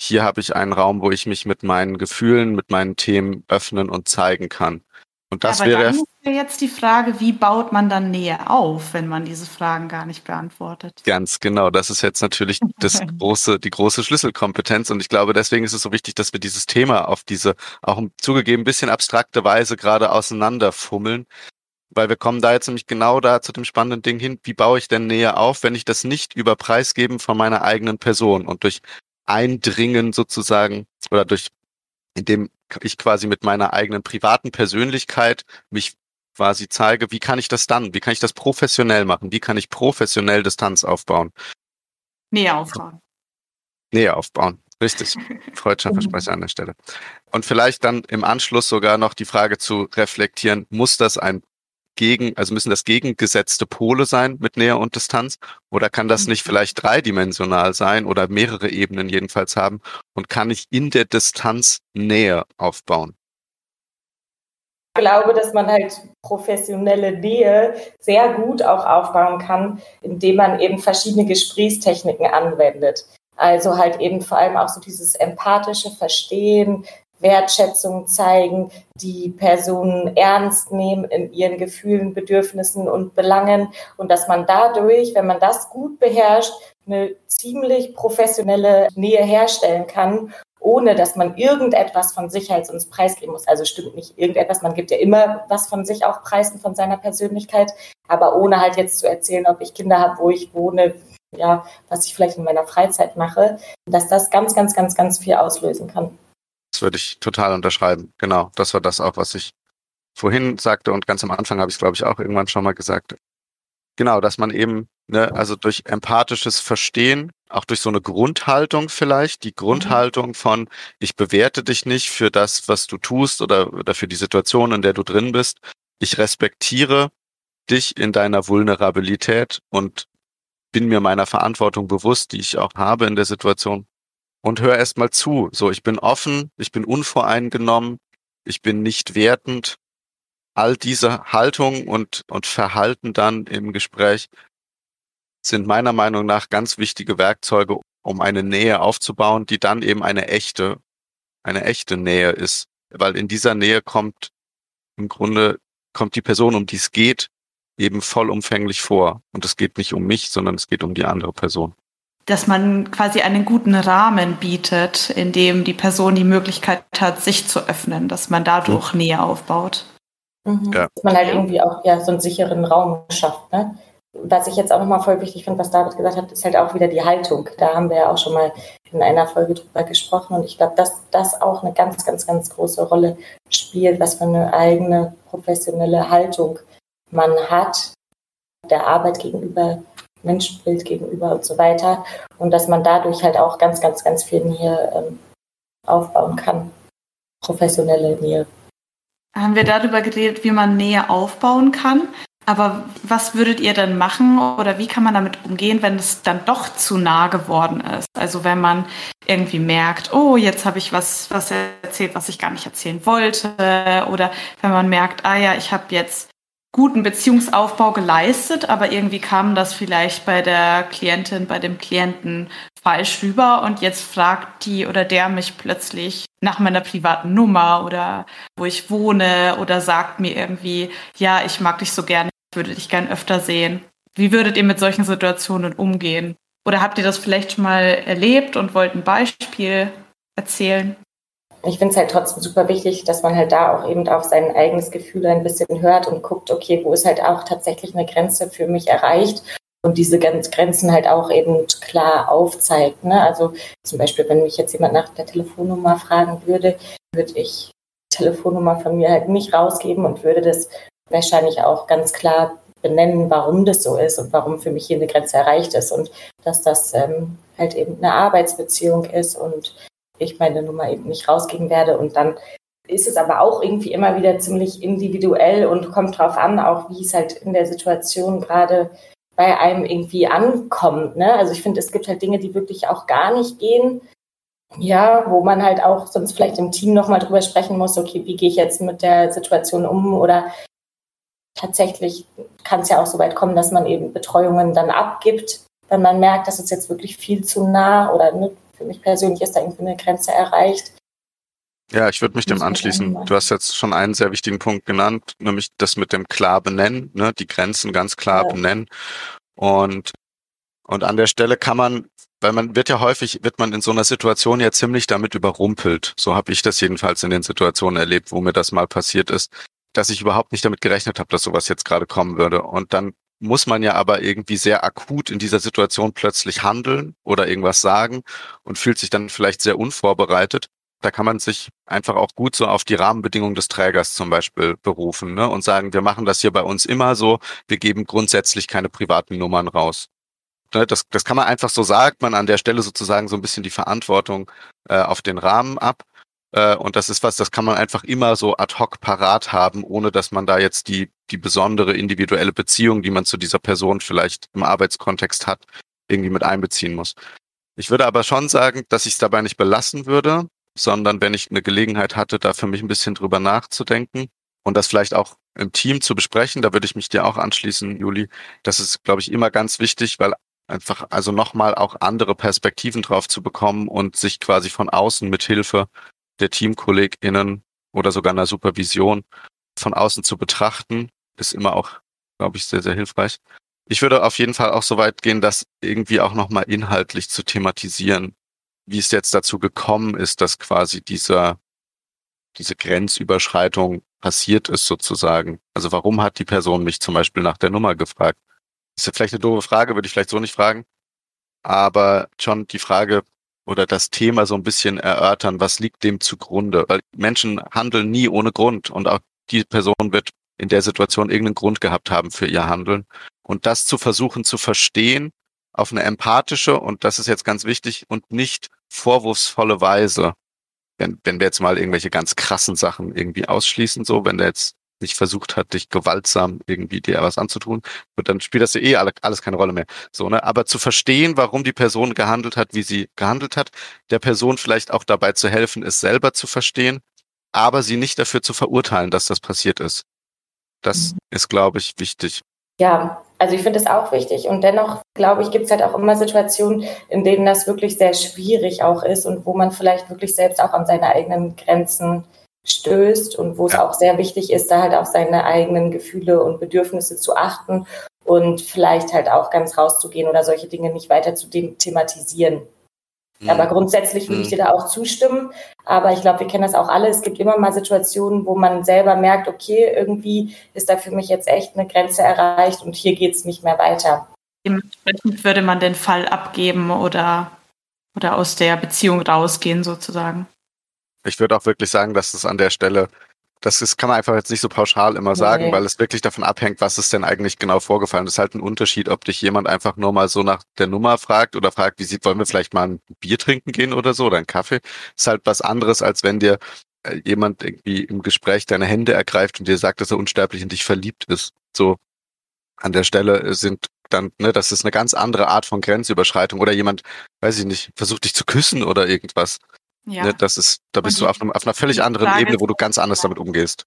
hier habe ich einen Raum, wo ich mich mit meinen Gefühlen, mit meinen Themen öffnen und zeigen kann. Und das ja, wäre dann ist jetzt die Frage, wie baut man dann Nähe auf, wenn man diese Fragen gar nicht beantwortet? Ganz genau, das ist jetzt natürlich das große, die große Schlüsselkompetenz und ich glaube, deswegen ist es so wichtig, dass wir dieses Thema auf diese auch zugegeben ein bisschen abstrakte Weise gerade auseinanderfummeln, weil wir kommen da jetzt nämlich genau da zu dem spannenden Ding hin, wie baue ich denn Nähe auf, wenn ich das nicht über Preisgeben von meiner eigenen Person und durch Eindringen sozusagen oder durch indem ich quasi mit meiner eigenen privaten Persönlichkeit mich quasi zeige, wie kann ich das dann, wie kann ich das professionell machen, wie kann ich professionell Distanz aufbauen. Nähe aufbauen. Nähe aufbauen, richtig. Freudscher Versprecher an der Stelle. Und vielleicht dann im Anschluss sogar noch die Frage zu reflektieren, muss das ein gegen, also müssen das gegengesetzte Pole sein mit Nähe und Distanz? Oder kann das nicht mhm. vielleicht dreidimensional sein oder mehrere Ebenen jedenfalls haben? Und kann ich in der Distanz Nähe aufbauen? Ich glaube, dass man halt professionelle Nähe sehr gut auch aufbauen kann, indem man eben verschiedene Gesprächstechniken anwendet. Also halt eben vor allem auch so dieses empathische Verstehen, Wertschätzung zeigen, die Personen ernst nehmen in ihren Gefühlen, Bedürfnissen und Belangen und dass man dadurch, wenn man das gut beherrscht, eine ziemlich professionelle Nähe herstellen kann, ohne dass man irgendetwas von sich halt sonst preisgeben muss. Also stimmt nicht irgendetwas, man gibt ja immer was von sich auch preisen, von seiner Persönlichkeit, aber ohne halt jetzt zu erzählen, ob ich Kinder habe, wo ich wohne, ja, was ich vielleicht in meiner Freizeit mache, dass das ganz, ganz, ganz, ganz viel auslösen kann würde ich total unterschreiben. Genau, das war das auch, was ich vorhin sagte und ganz am Anfang habe ich es, glaube ich, auch irgendwann schon mal gesagt. Genau, dass man eben, ne, also durch empathisches Verstehen, auch durch so eine Grundhaltung vielleicht, die Grundhaltung von, ich bewerte dich nicht für das, was du tust oder, oder für die Situation, in der du drin bist. Ich respektiere dich in deiner Vulnerabilität und bin mir meiner Verantwortung bewusst, die ich auch habe in der Situation und hör erst mal zu. So, ich bin offen, ich bin unvoreingenommen, ich bin nicht wertend. All diese Haltung und, und Verhalten dann im Gespräch sind meiner Meinung nach ganz wichtige Werkzeuge, um eine Nähe aufzubauen, die dann eben eine echte, eine echte Nähe ist. Weil in dieser Nähe kommt im Grunde, kommt die Person, um die es geht, eben vollumfänglich vor. Und es geht nicht um mich, sondern es geht um die andere Person dass man quasi einen guten Rahmen bietet, in dem die Person die Möglichkeit hat, sich zu öffnen, dass man dadurch mhm. Nähe aufbaut. Mhm. Ja. Dass man halt irgendwie auch ja, so einen sicheren Raum schafft. Ne? Was ich jetzt auch nochmal voll wichtig finde, was David gesagt hat, ist halt auch wieder die Haltung. Da haben wir ja auch schon mal in einer Folge drüber gesprochen und ich glaube, dass das auch eine ganz, ganz, ganz große Rolle spielt, was für eine eigene professionelle Haltung man hat, der Arbeit gegenüber Menschenbild gegenüber und so weiter. Und dass man dadurch halt auch ganz, ganz, ganz viel Nähe ähm, aufbauen kann. Professionelle Nähe. Haben wir darüber geredet, wie man Nähe aufbauen kann. Aber was würdet ihr denn machen oder wie kann man damit umgehen, wenn es dann doch zu nah geworden ist? Also wenn man irgendwie merkt, oh, jetzt habe ich was, was erzählt, was ich gar nicht erzählen wollte. Oder wenn man merkt, ah ja, ich habe jetzt guten Beziehungsaufbau geleistet, aber irgendwie kam das vielleicht bei der Klientin, bei dem Klienten falsch rüber und jetzt fragt die oder der mich plötzlich nach meiner privaten Nummer oder wo ich wohne oder sagt mir irgendwie, ja, ich mag dich so gerne, ich würde dich gern öfter sehen. Wie würdet ihr mit solchen Situationen umgehen? Oder habt ihr das vielleicht schon mal erlebt und wollt ein Beispiel erzählen? Ich finde es halt trotzdem super wichtig, dass man halt da auch eben auf sein eigenes Gefühl ein bisschen hört und guckt, okay, wo ist halt auch tatsächlich eine Grenze für mich erreicht und diese Grenzen halt auch eben klar aufzeigt. Ne? Also zum Beispiel, wenn mich jetzt jemand nach der Telefonnummer fragen würde, würde ich die Telefonnummer von mir halt nicht rausgeben und würde das wahrscheinlich auch ganz klar benennen, warum das so ist und warum für mich hier eine Grenze erreicht ist und dass das ähm, halt eben eine Arbeitsbeziehung ist und ich meine Nummer eben nicht rausgeben werde. Und dann ist es aber auch irgendwie immer wieder ziemlich individuell und kommt drauf an, auch wie es halt in der Situation gerade bei einem irgendwie ankommt. Ne? Also ich finde, es gibt halt Dinge, die wirklich auch gar nicht gehen. Ja, wo man halt auch sonst vielleicht im Team nochmal drüber sprechen muss, okay, wie gehe ich jetzt mit der Situation um oder tatsächlich kann es ja auch so weit kommen, dass man eben Betreuungen dann abgibt, wenn man merkt, dass es jetzt wirklich viel zu nah oder ne, für mich persönlich ist da irgendwie eine Grenze erreicht. Ja, ich würde mich dem anschließen. Du hast jetzt schon einen sehr wichtigen Punkt genannt, nämlich das mit dem klar benennen, ne, die Grenzen ganz klar ja. benennen. Und, und an der Stelle kann man, weil man wird ja häufig, wird man in so einer Situation ja ziemlich damit überrumpelt. So habe ich das jedenfalls in den Situationen erlebt, wo mir das mal passiert ist, dass ich überhaupt nicht damit gerechnet habe, dass sowas jetzt gerade kommen würde. Und dann muss man ja aber irgendwie sehr akut in dieser Situation plötzlich handeln oder irgendwas sagen und fühlt sich dann vielleicht sehr unvorbereitet. Da kann man sich einfach auch gut so auf die Rahmenbedingungen des Trägers zum Beispiel berufen ne? und sagen, wir machen das hier bei uns immer so, wir geben grundsätzlich keine privaten Nummern raus. Ne? Das, das kann man einfach so sagen, man an der Stelle sozusagen so ein bisschen die Verantwortung äh, auf den Rahmen ab äh, und das ist was, das kann man einfach immer so ad hoc parat haben, ohne dass man da jetzt die, die besondere individuelle Beziehung, die man zu dieser Person vielleicht im Arbeitskontext hat, irgendwie mit einbeziehen muss. Ich würde aber schon sagen, dass ich es dabei nicht belassen würde, sondern wenn ich eine Gelegenheit hatte, da für mich ein bisschen drüber nachzudenken und das vielleicht auch im Team zu besprechen, da würde ich mich dir auch anschließen, Juli. Das ist, glaube ich, immer ganz wichtig, weil einfach also nochmal auch andere Perspektiven drauf zu bekommen und sich quasi von außen mit Hilfe der TeamkollegInnen oder sogar einer Supervision von außen zu betrachten, ist immer auch, glaube ich, sehr, sehr hilfreich. Ich würde auf jeden Fall auch so weit gehen, das irgendwie auch nochmal inhaltlich zu thematisieren, wie es jetzt dazu gekommen ist, dass quasi dieser, diese Grenzüberschreitung passiert ist sozusagen. Also warum hat die Person mich zum Beispiel nach der Nummer gefragt? ist ja vielleicht eine doofe Frage, würde ich vielleicht so nicht fragen. Aber schon die Frage, oder das Thema so ein bisschen erörtern, was liegt dem zugrunde? Weil Menschen handeln nie ohne Grund und auch die Person wird in der Situation irgendeinen Grund gehabt haben für ihr Handeln. Und das zu versuchen zu verstehen auf eine empathische, und das ist jetzt ganz wichtig, und nicht vorwurfsvolle Weise. Wenn, wenn wir jetzt mal irgendwelche ganz krassen Sachen irgendwie ausschließen, so, wenn der jetzt nicht versucht hat, dich gewaltsam irgendwie dir was anzutun, dann spielt das ja eh alles keine Rolle mehr. So, ne? Aber zu verstehen, warum die Person gehandelt hat, wie sie gehandelt hat, der Person vielleicht auch dabei zu helfen, es selber zu verstehen, aber sie nicht dafür zu verurteilen, dass das passiert ist. Das ist, glaube ich, wichtig. Ja, also ich finde das auch wichtig. Und dennoch, glaube ich, gibt es halt auch immer Situationen, in denen das wirklich sehr schwierig auch ist und wo man vielleicht wirklich selbst auch an seine eigenen Grenzen stößt und wo es ja. auch sehr wichtig ist, da halt auf seine eigenen Gefühle und Bedürfnisse zu achten und vielleicht halt auch ganz rauszugehen oder solche Dinge nicht weiter zu thematisieren. Mhm. Aber grundsätzlich würde ich mhm. dir da auch zustimmen. Aber ich glaube, wir kennen das auch alle. Es gibt immer mal Situationen, wo man selber merkt, okay, irgendwie ist da für mich jetzt echt eine Grenze erreicht und hier geht es nicht mehr weiter. Dementsprechend würde man den Fall abgeben oder, oder aus der Beziehung rausgehen sozusagen. Ich würde auch wirklich sagen, dass es an der Stelle, das ist, kann man einfach jetzt nicht so pauschal immer sagen, nee. weil es wirklich davon abhängt, was ist denn eigentlich genau vorgefallen. Das ist halt ein Unterschied, ob dich jemand einfach nur mal so nach der Nummer fragt oder fragt, wie sieht, wollen wir vielleicht mal ein Bier trinken gehen oder so oder einen Kaffee. Das ist halt was anderes, als wenn dir äh, jemand irgendwie im Gespräch deine Hände ergreift und dir sagt, dass er unsterblich in dich verliebt ist. So an der Stelle sind dann, ne, das ist eine ganz andere Art von Grenzüberschreitung oder jemand, weiß ich nicht, versucht dich zu küssen oder irgendwas. Ja. Ne, das ist, da bist du auf, einem, auf, einer völlig anderen Frage, Ebene, wo du ganz anders damit umgehst.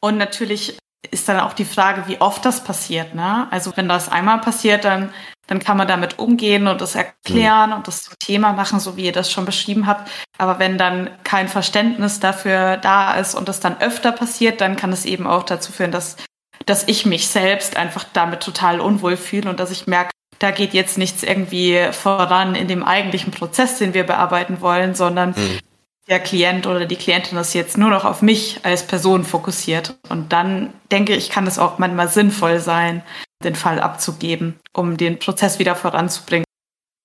Und natürlich ist dann auch die Frage, wie oft das passiert. Ne? Also wenn das einmal passiert, dann, dann kann man damit umgehen und das erklären mhm. und das zum Thema machen, so wie ihr das schon beschrieben habt. Aber wenn dann kein Verständnis dafür da ist und das dann öfter passiert, dann kann es eben auch dazu führen, dass, dass ich mich selbst einfach damit total unwohl fühle und dass ich merke, da geht jetzt nichts irgendwie voran in dem eigentlichen Prozess, den wir bearbeiten wollen, sondern mhm. der Klient oder die Klientin ist jetzt nur noch auf mich als Person fokussiert. Und dann denke ich, kann es auch manchmal sinnvoll sein, den Fall abzugeben, um den Prozess wieder voranzubringen.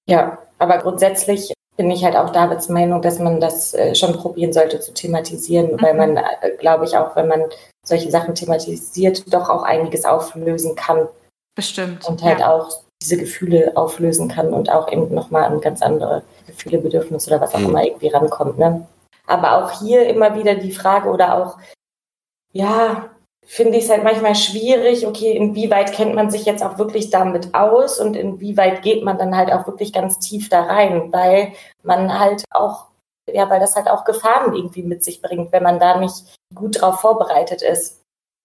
Ja, aber grundsätzlich bin ich halt auch Davids Meinung, dass man das äh, schon probieren sollte zu thematisieren, mhm. weil man, äh, glaube ich, auch wenn man solche Sachen thematisiert, doch auch einiges auflösen kann. Bestimmt. Und halt ja. auch diese Gefühle auflösen kann und auch eben nochmal an ganz andere Gefühle, Bedürfnisse oder was auch mhm. immer irgendwie rankommt. Ne? Aber auch hier immer wieder die Frage oder auch, ja, finde ich es halt manchmal schwierig, okay, inwieweit kennt man sich jetzt auch wirklich damit aus und inwieweit geht man dann halt auch wirklich ganz tief da rein, weil man halt auch, ja, weil das halt auch Gefahren irgendwie mit sich bringt, wenn man da nicht gut drauf vorbereitet ist.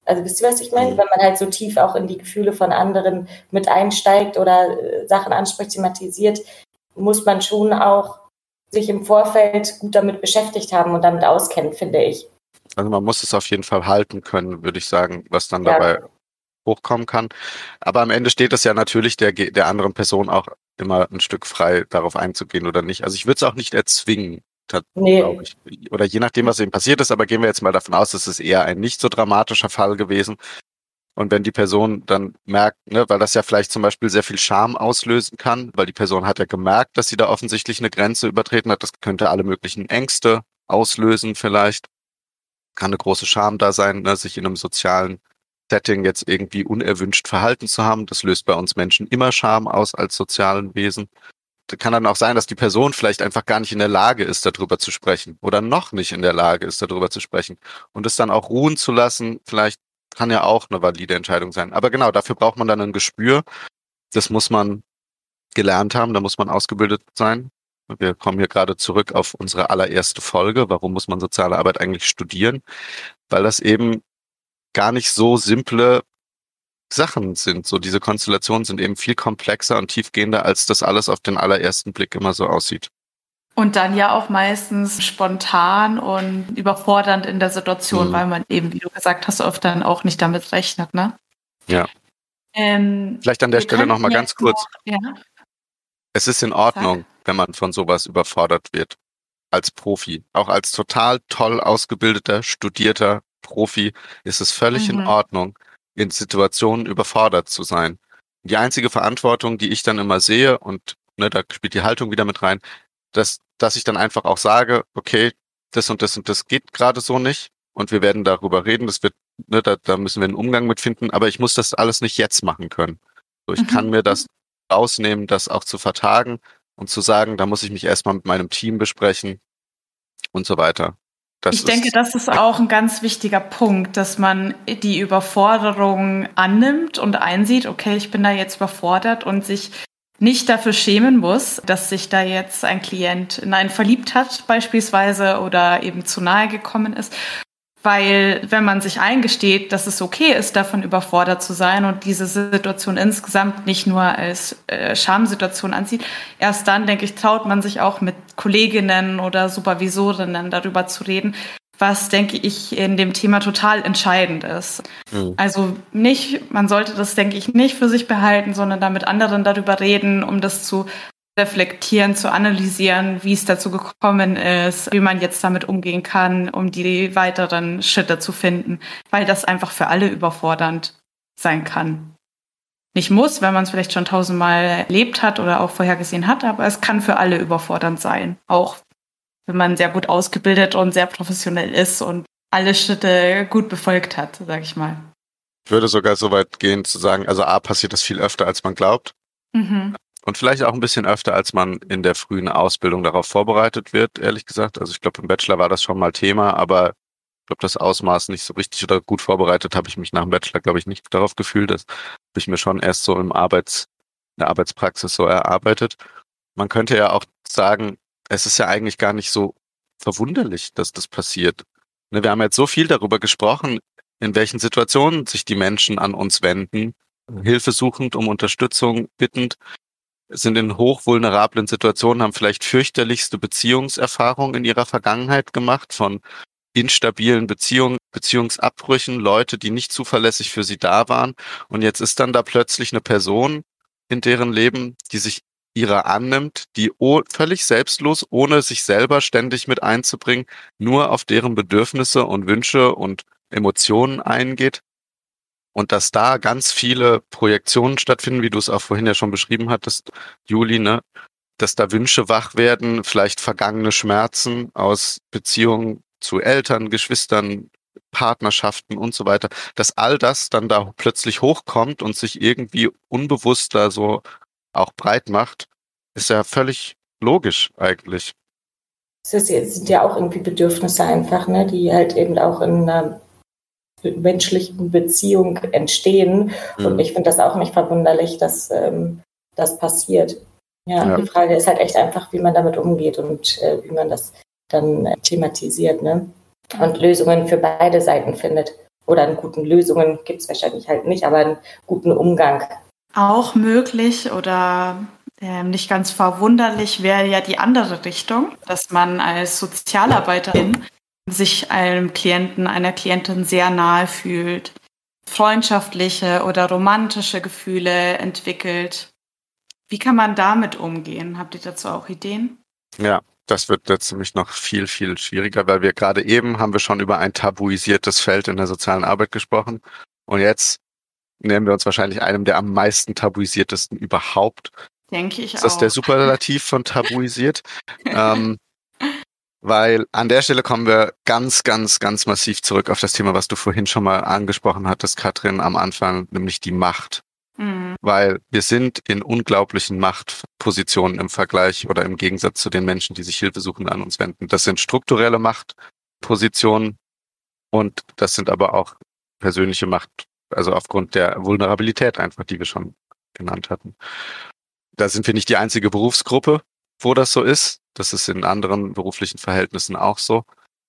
Also wisst ihr, was ich meine? Mhm. Wenn man halt so tief auch in die Gefühle von anderen mit einsteigt oder äh, Sachen anspricht, thematisiert, muss man schon auch sich im Vorfeld gut damit beschäftigt haben und damit auskennen, finde ich. Also man muss es auf jeden Fall halten können, würde ich sagen, was dann ja. dabei hochkommen kann. Aber am Ende steht es ja natürlich der, der anderen Person auch immer ein Stück frei, darauf einzugehen oder nicht. Also ich würde es auch nicht erzwingen, nee. ich. Oder je nachdem, was eben passiert ist, aber gehen wir jetzt mal davon aus, es ist eher ein nicht so dramatischer Fall gewesen. Und wenn die Person dann merkt, ne, weil das ja vielleicht zum Beispiel sehr viel Scham auslösen kann, weil die Person hat ja gemerkt, dass sie da offensichtlich eine Grenze übertreten hat, das könnte alle möglichen Ängste auslösen vielleicht. Kann eine große Scham da sein, ne, sich in einem sozialen Setting jetzt irgendwie unerwünscht verhalten zu haben. Das löst bei uns Menschen immer Scham aus als sozialen Wesen kann dann auch sein, dass die Person vielleicht einfach gar nicht in der Lage ist, darüber zu sprechen oder noch nicht in der Lage ist, darüber zu sprechen. Und es dann auch ruhen zu lassen, vielleicht kann ja auch eine valide Entscheidung sein. Aber genau, dafür braucht man dann ein Gespür. Das muss man gelernt haben, da muss man ausgebildet sein. Wir kommen hier gerade zurück auf unsere allererste Folge. Warum muss man soziale Arbeit eigentlich studieren? Weil das eben gar nicht so simple Sachen sind. So diese Konstellationen sind eben viel komplexer und tiefgehender, als das alles auf den allerersten Blick immer so aussieht. Und dann ja auch meistens spontan und überfordernd in der Situation, mhm. weil man eben, wie du gesagt hast, oft dann auch nicht damit rechnet, ne? Ja. Ähm, Vielleicht an der Stelle nochmal ganz kurz. Noch, ja? Es ist in Ordnung, Sag. wenn man von sowas überfordert wird. Als Profi. Auch als total toll ausgebildeter, studierter Profi ist es völlig mhm. in Ordnung, in Situationen überfordert zu sein. Die einzige Verantwortung, die ich dann immer sehe, und ne, da spielt die Haltung wieder mit rein, dass, dass ich dann einfach auch sage, okay, das und das und das geht gerade so nicht und wir werden darüber reden, das wird, ne, da, da müssen wir einen Umgang mit finden, aber ich muss das alles nicht jetzt machen können. So, ich mhm. kann mir das rausnehmen, das auch zu vertagen und zu sagen, da muss ich mich erstmal mit meinem Team besprechen und so weiter. Das ich denke, das ist auch ein ganz wichtiger Punkt, dass man die Überforderung annimmt und einsieht, okay, ich bin da jetzt überfordert und sich nicht dafür schämen muss, dass sich da jetzt ein Klient in einen verliebt hat beispielsweise oder eben zu nahe gekommen ist, weil wenn man sich eingesteht, dass es okay ist, davon überfordert zu sein und diese Situation insgesamt nicht nur als äh, Schamsituation ansieht, erst dann, denke ich, traut man sich auch mit Kolleginnen oder Supervisorinnen darüber zu reden, was, denke ich, in dem Thema total entscheidend ist. Mhm. Also nicht, man sollte das, denke ich, nicht für sich behalten, sondern da mit anderen darüber reden, um das zu reflektieren, zu analysieren, wie es dazu gekommen ist, wie man jetzt damit umgehen kann, um die weiteren Schritte zu finden, weil das einfach für alle überfordernd sein kann. Nicht muss, wenn man es vielleicht schon tausendmal erlebt hat oder auch vorhergesehen hat, aber es kann für alle überfordernd sein. Auch wenn man sehr gut ausgebildet und sehr professionell ist und alle Schritte gut befolgt hat, sag ich mal. Ich würde sogar so weit gehen zu sagen, also A passiert das viel öfter, als man glaubt. Mhm. Und vielleicht auch ein bisschen öfter, als man in der frühen Ausbildung darauf vorbereitet wird, ehrlich gesagt. Also ich glaube, im Bachelor war das schon mal Thema, aber ich glaube, das Ausmaß nicht so richtig oder gut vorbereitet habe ich mich nach dem Bachelor, glaube ich, nicht darauf gefühlt. Das habe ich mir schon erst so im Arbeits, in der Arbeitspraxis so erarbeitet. Man könnte ja auch sagen, es ist ja eigentlich gar nicht so verwunderlich, dass das passiert. Ne, wir haben jetzt so viel darüber gesprochen, in welchen Situationen sich die Menschen an uns wenden, Hilfe suchend, um Unterstützung bittend sind in hochvulnerablen Situationen, haben vielleicht fürchterlichste Beziehungserfahrungen in ihrer Vergangenheit gemacht von instabilen Beziehungen, Beziehungsabbrüchen, Leute, die nicht zuverlässig für sie da waren. Und jetzt ist dann da plötzlich eine Person in deren Leben, die sich ihrer annimmt, die völlig selbstlos, ohne sich selber ständig mit einzubringen, nur auf deren Bedürfnisse und Wünsche und Emotionen eingeht. Und dass da ganz viele Projektionen stattfinden, wie du es auch vorhin ja schon beschrieben hattest, Juli, ne? dass da Wünsche wach werden, vielleicht vergangene Schmerzen aus Beziehungen zu Eltern, Geschwistern, Partnerschaften und so weiter, dass all das dann da plötzlich hochkommt und sich irgendwie unbewusst da so auch breit macht, ist ja völlig logisch eigentlich. Das sind ja auch irgendwie Bedürfnisse einfach, ne, die halt eben auch in einer menschlichen Beziehung entstehen. Mhm. Und ich finde das auch nicht verwunderlich, dass ähm, das passiert. Ja, ja, die Frage ist halt echt einfach, wie man damit umgeht und äh, wie man das dann äh, thematisiert, ne? Und Lösungen für beide Seiten findet. Oder einen guten Lösungen gibt es wahrscheinlich halt nicht, aber einen guten Umgang. Auch möglich oder äh, nicht ganz verwunderlich wäre ja die andere Richtung, dass man als Sozialarbeiterin sich einem Klienten, einer Klientin sehr nahe fühlt, freundschaftliche oder romantische Gefühle entwickelt. Wie kann man damit umgehen? Habt ihr dazu auch Ideen? Ja, das wird jetzt nämlich noch viel, viel schwieriger, weil wir gerade eben haben wir schon über ein tabuisiertes Feld in der sozialen Arbeit gesprochen. Und jetzt nehmen wir uns wahrscheinlich einem der am meisten tabuisiertesten überhaupt. Denke ich auch. Das ist der Superlativ von tabuisiert. ähm, weil an der Stelle kommen wir ganz, ganz, ganz massiv zurück auf das Thema, was du vorhin schon mal angesprochen hattest, Katrin, am Anfang, nämlich die Macht. Mhm. Weil wir sind in unglaublichen Machtpositionen im Vergleich oder im Gegensatz zu den Menschen, die sich Hilfe suchen an uns wenden. Das sind strukturelle Machtpositionen und das sind aber auch persönliche Macht, also aufgrund der Vulnerabilität einfach, die wir schon genannt hatten. Da sind wir nicht die einzige Berufsgruppe, wo das so ist. Das ist in anderen beruflichen Verhältnissen auch so.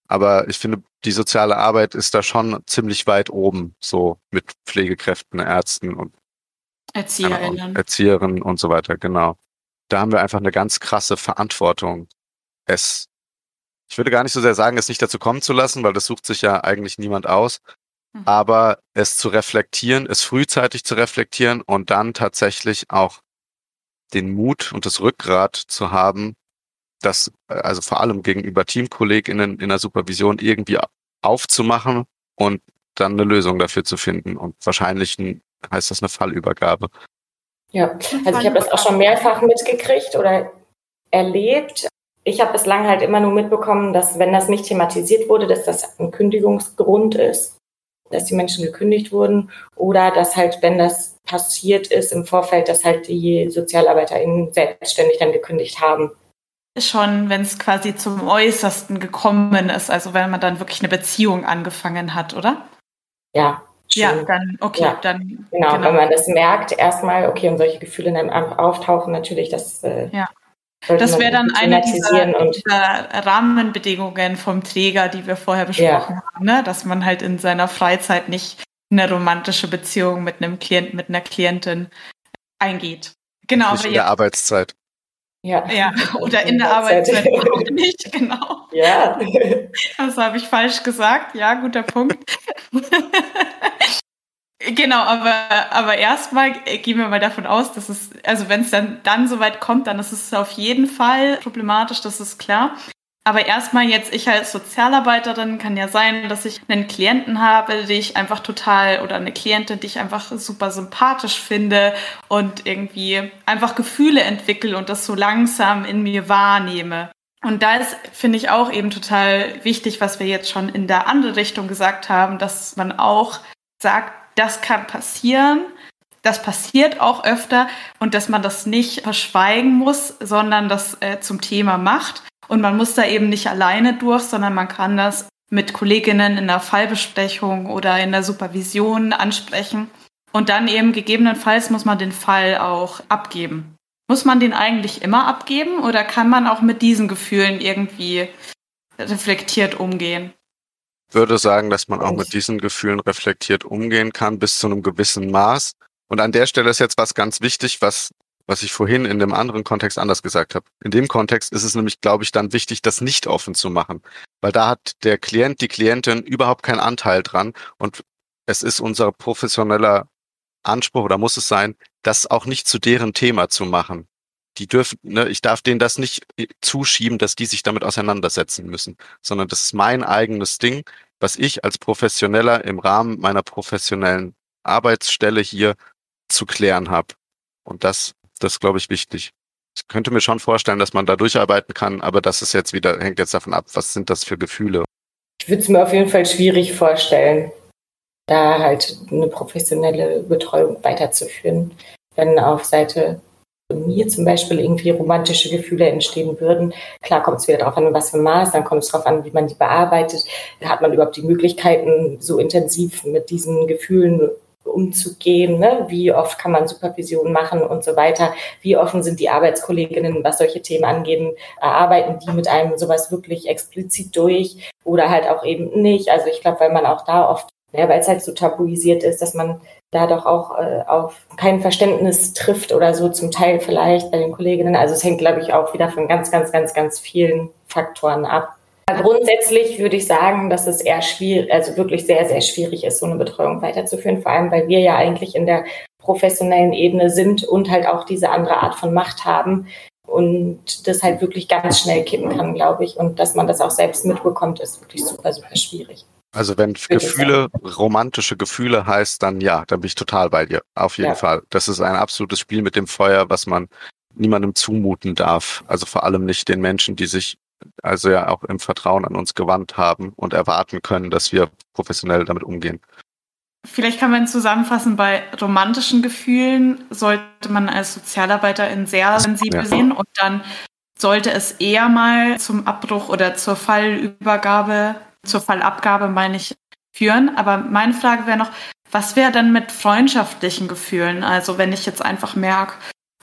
Aber ich finde, die soziale Arbeit ist da schon ziemlich weit oben, so mit Pflegekräften, Ärzten und Erzieherinnen. Erzieherinnen und so weiter, genau. Da haben wir einfach eine ganz krasse Verantwortung. Es, ich würde gar nicht so sehr sagen, es nicht dazu kommen zu lassen, weil das sucht sich ja eigentlich niemand aus. Mhm. Aber es zu reflektieren, es frühzeitig zu reflektieren und dann tatsächlich auch den Mut und das Rückgrat zu haben, das also vor allem gegenüber Teamkolleginnen in der Supervision irgendwie aufzumachen und dann eine Lösung dafür zu finden und wahrscheinlich ein, heißt das eine Fallübergabe. Ja, also ich habe das auch schon mehrfach mitgekriegt oder erlebt. Ich habe bislang halt immer nur mitbekommen, dass wenn das nicht thematisiert wurde, dass das ein Kündigungsgrund ist, dass die Menschen gekündigt wurden oder dass halt, wenn das passiert ist im Vorfeld, dass halt die SozialarbeiterInnen selbstständig dann gekündigt haben. Schon, wenn es quasi zum Äußersten gekommen ist, also wenn man dann wirklich eine Beziehung angefangen hat, oder? Ja. Schon. Ja, dann, okay, ja. dann. Genau, genau, wenn man das merkt, erstmal, okay, und solche Gefühle dann auftauchen, natürlich, das. Äh, ja. Das wäre dann eine dieser, dieser, Rahmenbedingungen vom Träger, die wir vorher besprochen ja. haben, ne? dass man halt in seiner Freizeit nicht eine romantische Beziehung mit einem Klienten, mit einer Klientin eingeht. Genau. Nicht in der Arbeitszeit. Ja. ja, oder in der Arbeitszeit nicht, genau. Ja. Das habe ich falsch gesagt. Ja, guter Punkt. genau, aber, aber erstmal gehen wir mal davon aus, dass es, also wenn es dann, dann soweit kommt, dann ist es auf jeden Fall problematisch, das ist klar. Aber erstmal jetzt, ich als Sozialarbeiterin kann ja sein, dass ich einen Klienten habe, die ich einfach total oder eine Klientin, die ich einfach super sympathisch finde und irgendwie einfach Gefühle entwickle und das so langsam in mir wahrnehme. Und da ist, finde ich, auch eben total wichtig, was wir jetzt schon in der andere Richtung gesagt haben, dass man auch sagt, das kann passieren, das passiert auch öfter und dass man das nicht verschweigen muss, sondern das äh, zum Thema macht und man muss da eben nicht alleine durch, sondern man kann das mit Kolleginnen in der Fallbesprechung oder in der Supervision ansprechen. Und dann eben gegebenenfalls muss man den Fall auch abgeben. Muss man den eigentlich immer abgeben oder kann man auch mit diesen Gefühlen irgendwie reflektiert umgehen? Ich würde sagen, dass man auch mit diesen Gefühlen reflektiert umgehen kann bis zu einem gewissen Maß. Und an der Stelle ist jetzt was ganz wichtig, was was ich vorhin in dem anderen Kontext anders gesagt habe. In dem Kontext ist es nämlich, glaube ich, dann wichtig, das nicht offen zu machen, weil da hat der Klient, die Klientin überhaupt keinen Anteil dran und es ist unser professioneller Anspruch oder muss es sein, das auch nicht zu deren Thema zu machen. die dürfen, ne, ich darf denen das nicht äh, zuschieben, dass die sich damit auseinandersetzen müssen, sondern das ist mein eigenes Ding, was ich als Professioneller im Rahmen meiner professionellen Arbeitsstelle hier zu klären habe. Und das, das glaube ich wichtig. Ich könnte mir schon vorstellen, dass man da durcharbeiten kann, aber das ist jetzt wieder, hängt jetzt davon ab, was sind das für Gefühle. Ich würde es mir auf jeden Fall schwierig vorstellen, da halt eine professionelle Betreuung weiterzuführen. Wenn auf Seite mir zum Beispiel irgendwie romantische Gefühle entstehen würden. Klar kommt es wieder darauf an, was für Maß, dann kommt es darauf an, wie man die bearbeitet. Hat man überhaupt die Möglichkeiten, so intensiv mit diesen Gefühlen umzugehen? Ne? Wie oft kann man Supervision machen und so weiter? Wie offen sind die Arbeitskolleginnen, was solche Themen angehen? Erarbeiten die mit einem sowas wirklich explizit durch oder halt auch eben nicht? Also ich glaube, weil man auch da oft ja, weil es halt so tabuisiert ist, dass man da doch auch äh, auf kein Verständnis trifft oder so zum Teil vielleicht bei den Kolleginnen. Also es hängt, glaube ich, auch wieder von ganz, ganz, ganz, ganz vielen Faktoren ab. Grundsätzlich würde ich sagen, dass es eher schwierig, also wirklich sehr, sehr schwierig ist, so eine Betreuung weiterzuführen, vor allem weil wir ja eigentlich in der professionellen Ebene sind und halt auch diese andere Art von Macht haben und das halt wirklich ganz schnell kippen kann, glaube ich. Und dass man das auch selbst mitbekommt, ist wirklich super, super schwierig. Also wenn Gefühle, romantische Gefühle heißt, dann ja, dann bin ich total bei dir. Auf jeden ja. Fall. Das ist ein absolutes Spiel mit dem Feuer, was man niemandem zumuten darf. Also vor allem nicht den Menschen, die sich also ja auch im Vertrauen an uns gewandt haben und erwarten können, dass wir professionell damit umgehen. Vielleicht kann man zusammenfassen, bei romantischen Gefühlen sollte man als Sozialarbeiterin sehr sensibel ja. sehen und dann sollte es eher mal zum Abbruch oder zur Fallübergabe zur Fallabgabe, meine ich, führen. Aber meine Frage wäre noch, was wäre denn mit freundschaftlichen Gefühlen? Also wenn ich jetzt einfach merke,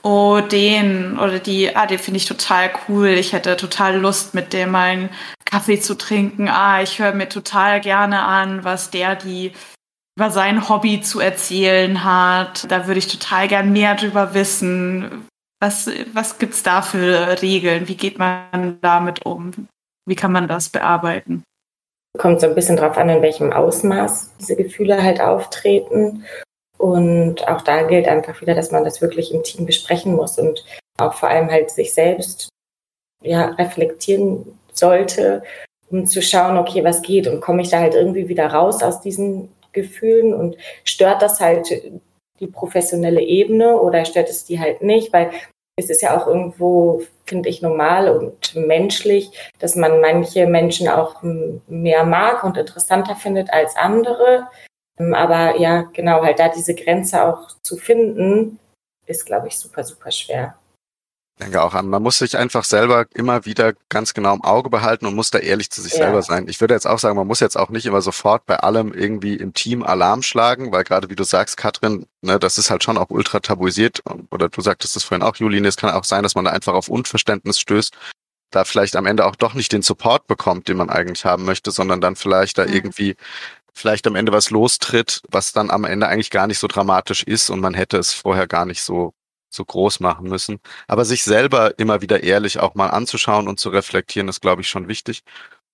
oh, den oder die, ah, den finde ich total cool, ich hätte total Lust, mit dem mal einen Kaffee zu trinken, ah, ich höre mir total gerne an, was der, die über sein Hobby zu erzählen hat. Da würde ich total gern mehr drüber wissen. Was, was gibt's da für Regeln? Wie geht man damit um? Wie kann man das bearbeiten? kommt so ein bisschen drauf an, in welchem Ausmaß diese Gefühle halt auftreten. Und auch da gilt einfach wieder, dass man das wirklich im Team besprechen muss und auch vor allem halt sich selbst ja, reflektieren sollte, um zu schauen, okay, was geht? Und komme ich da halt irgendwie wieder raus aus diesen Gefühlen? Und stört das halt die professionelle Ebene oder stört es die halt nicht, weil es ist ja auch irgendwo, finde ich, normal und menschlich, dass man manche Menschen auch mehr mag und interessanter findet als andere. Ähm, aber ja, genau, halt da diese Grenze auch zu finden, ist, glaube ich, super, super schwer denke auch an. Man muss sich einfach selber immer wieder ganz genau im Auge behalten und muss da ehrlich zu sich ja. selber sein. Ich würde jetzt auch sagen, man muss jetzt auch nicht immer sofort bei allem irgendwie im Team Alarm schlagen, weil gerade wie du sagst, Katrin, ne, das ist halt schon auch ultra tabuisiert. Oder du sagtest es vorhin auch, Julien, es kann auch sein, dass man da einfach auf Unverständnis stößt, da vielleicht am Ende auch doch nicht den Support bekommt, den man eigentlich haben möchte, sondern dann vielleicht da mhm. irgendwie vielleicht am Ende was lostritt, was dann am Ende eigentlich gar nicht so dramatisch ist und man hätte es vorher gar nicht so so groß machen müssen. Aber sich selber immer wieder ehrlich auch mal anzuschauen und zu reflektieren, ist, glaube ich, schon wichtig.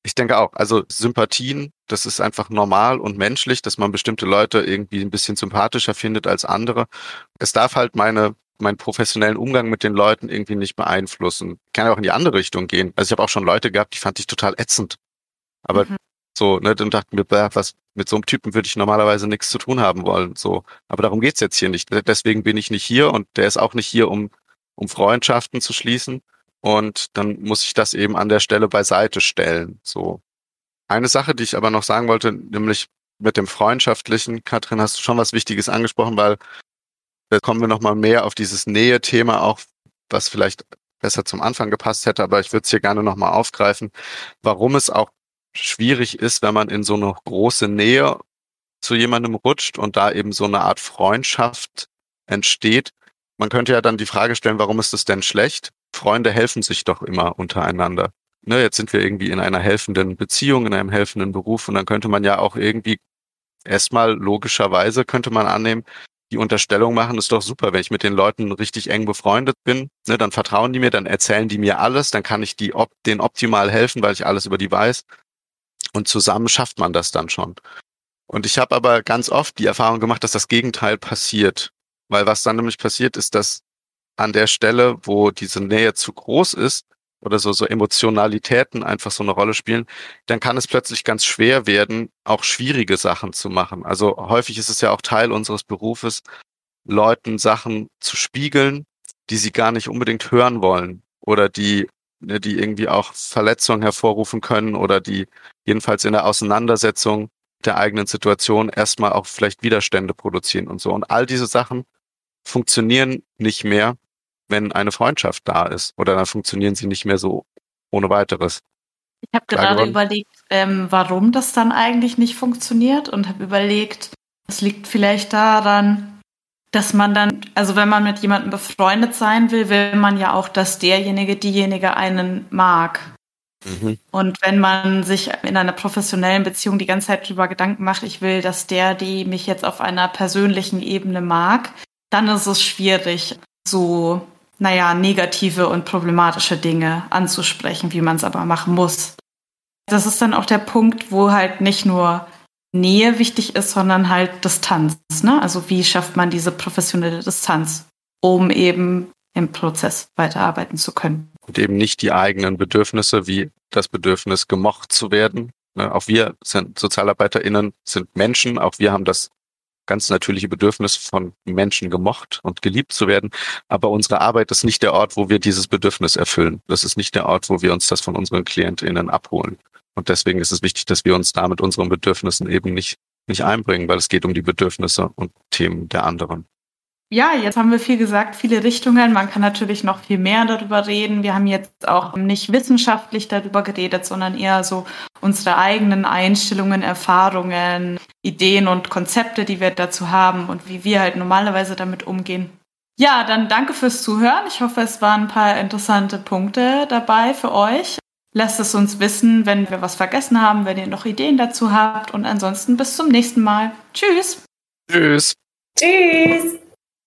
Ich denke auch, also Sympathien, das ist einfach normal und menschlich, dass man bestimmte Leute irgendwie ein bisschen sympathischer findet als andere. Es darf halt meine meinen professionellen Umgang mit den Leuten irgendwie nicht beeinflussen. Kann ja auch in die andere Richtung gehen. Also ich habe auch schon Leute gehabt, die fand ich total ätzend. Aber mhm. So, ne, dann dachten wir, was, mit so einem Typen würde ich normalerweise nichts zu tun haben wollen. So, aber darum geht's jetzt hier nicht. Deswegen bin ich nicht hier und der ist auch nicht hier, um, um Freundschaften zu schließen. Und dann muss ich das eben an der Stelle beiseite stellen. So. Eine Sache, die ich aber noch sagen wollte, nämlich mit dem Freundschaftlichen, Katrin, hast du schon was Wichtiges angesprochen, weil da kommen wir nochmal mehr auf dieses Nähe-Thema auch, was vielleicht besser zum Anfang gepasst hätte, aber ich würde es hier gerne nochmal aufgreifen, warum es auch schwierig ist, wenn man in so eine große Nähe zu jemandem rutscht und da eben so eine Art Freundschaft entsteht. Man könnte ja dann die Frage stellen, warum ist es denn schlecht? Freunde helfen sich doch immer untereinander. Ne, jetzt sind wir irgendwie in einer helfenden Beziehung, in einem helfenden Beruf und dann könnte man ja auch irgendwie erstmal logischerweise könnte man annehmen, die Unterstellung machen, ist doch super, wenn ich mit den Leuten richtig eng befreundet bin, ne, dann vertrauen die mir, dann erzählen die mir alles, dann kann ich die op denen optimal helfen, weil ich alles über die weiß. Und zusammen schafft man das dann schon. Und ich habe aber ganz oft die Erfahrung gemacht, dass das Gegenteil passiert. Weil was dann nämlich passiert ist, dass an der Stelle, wo diese Nähe zu groß ist oder so, so Emotionalitäten einfach so eine Rolle spielen, dann kann es plötzlich ganz schwer werden, auch schwierige Sachen zu machen. Also häufig ist es ja auch Teil unseres Berufes, Leuten Sachen zu spiegeln, die sie gar nicht unbedingt hören wollen oder die, ne, die irgendwie auch Verletzungen hervorrufen können oder die jedenfalls in der Auseinandersetzung der eigenen Situation erstmal auch vielleicht Widerstände produzieren und so. Und all diese Sachen funktionieren nicht mehr, wenn eine Freundschaft da ist. Oder dann funktionieren sie nicht mehr so ohne weiteres. Ich habe gerade überlegt, ähm, warum das dann eigentlich nicht funktioniert und habe überlegt, es liegt vielleicht daran, dass man dann, also wenn man mit jemandem befreundet sein will, will man ja auch, dass derjenige, diejenige einen mag. Mhm. Und wenn man sich in einer professionellen Beziehung die ganze Zeit darüber Gedanken macht, ich will, dass der, die mich jetzt auf einer persönlichen Ebene mag, dann ist es schwierig, so, naja, negative und problematische Dinge anzusprechen, wie man es aber machen muss. Das ist dann auch der Punkt, wo halt nicht nur Nähe wichtig ist, sondern halt Distanz. Ne? Also wie schafft man diese professionelle Distanz, um eben im Prozess weiterarbeiten zu können und eben nicht die eigenen Bedürfnisse wie das Bedürfnis gemocht zu werden. Ne, auch wir sind SozialarbeiterInnen, sind Menschen, auch wir haben das ganz natürliche Bedürfnis von Menschen gemocht und geliebt zu werden. Aber unsere Arbeit ist nicht der Ort, wo wir dieses Bedürfnis erfüllen. Das ist nicht der Ort, wo wir uns das von unseren KlientInnen abholen. Und deswegen ist es wichtig, dass wir uns da mit unseren Bedürfnissen eben nicht, nicht einbringen, weil es geht um die Bedürfnisse und Themen der anderen. Ja, jetzt haben wir viel gesagt, viele Richtungen. Man kann natürlich noch viel mehr darüber reden. Wir haben jetzt auch nicht wissenschaftlich darüber geredet, sondern eher so unsere eigenen Einstellungen, Erfahrungen, Ideen und Konzepte, die wir dazu haben und wie wir halt normalerweise damit umgehen. Ja, dann danke fürs Zuhören. Ich hoffe, es waren ein paar interessante Punkte dabei für euch. Lasst es uns wissen, wenn wir was vergessen haben, wenn ihr noch Ideen dazu habt. Und ansonsten bis zum nächsten Mal. Tschüss. Tschüss. Tschüss.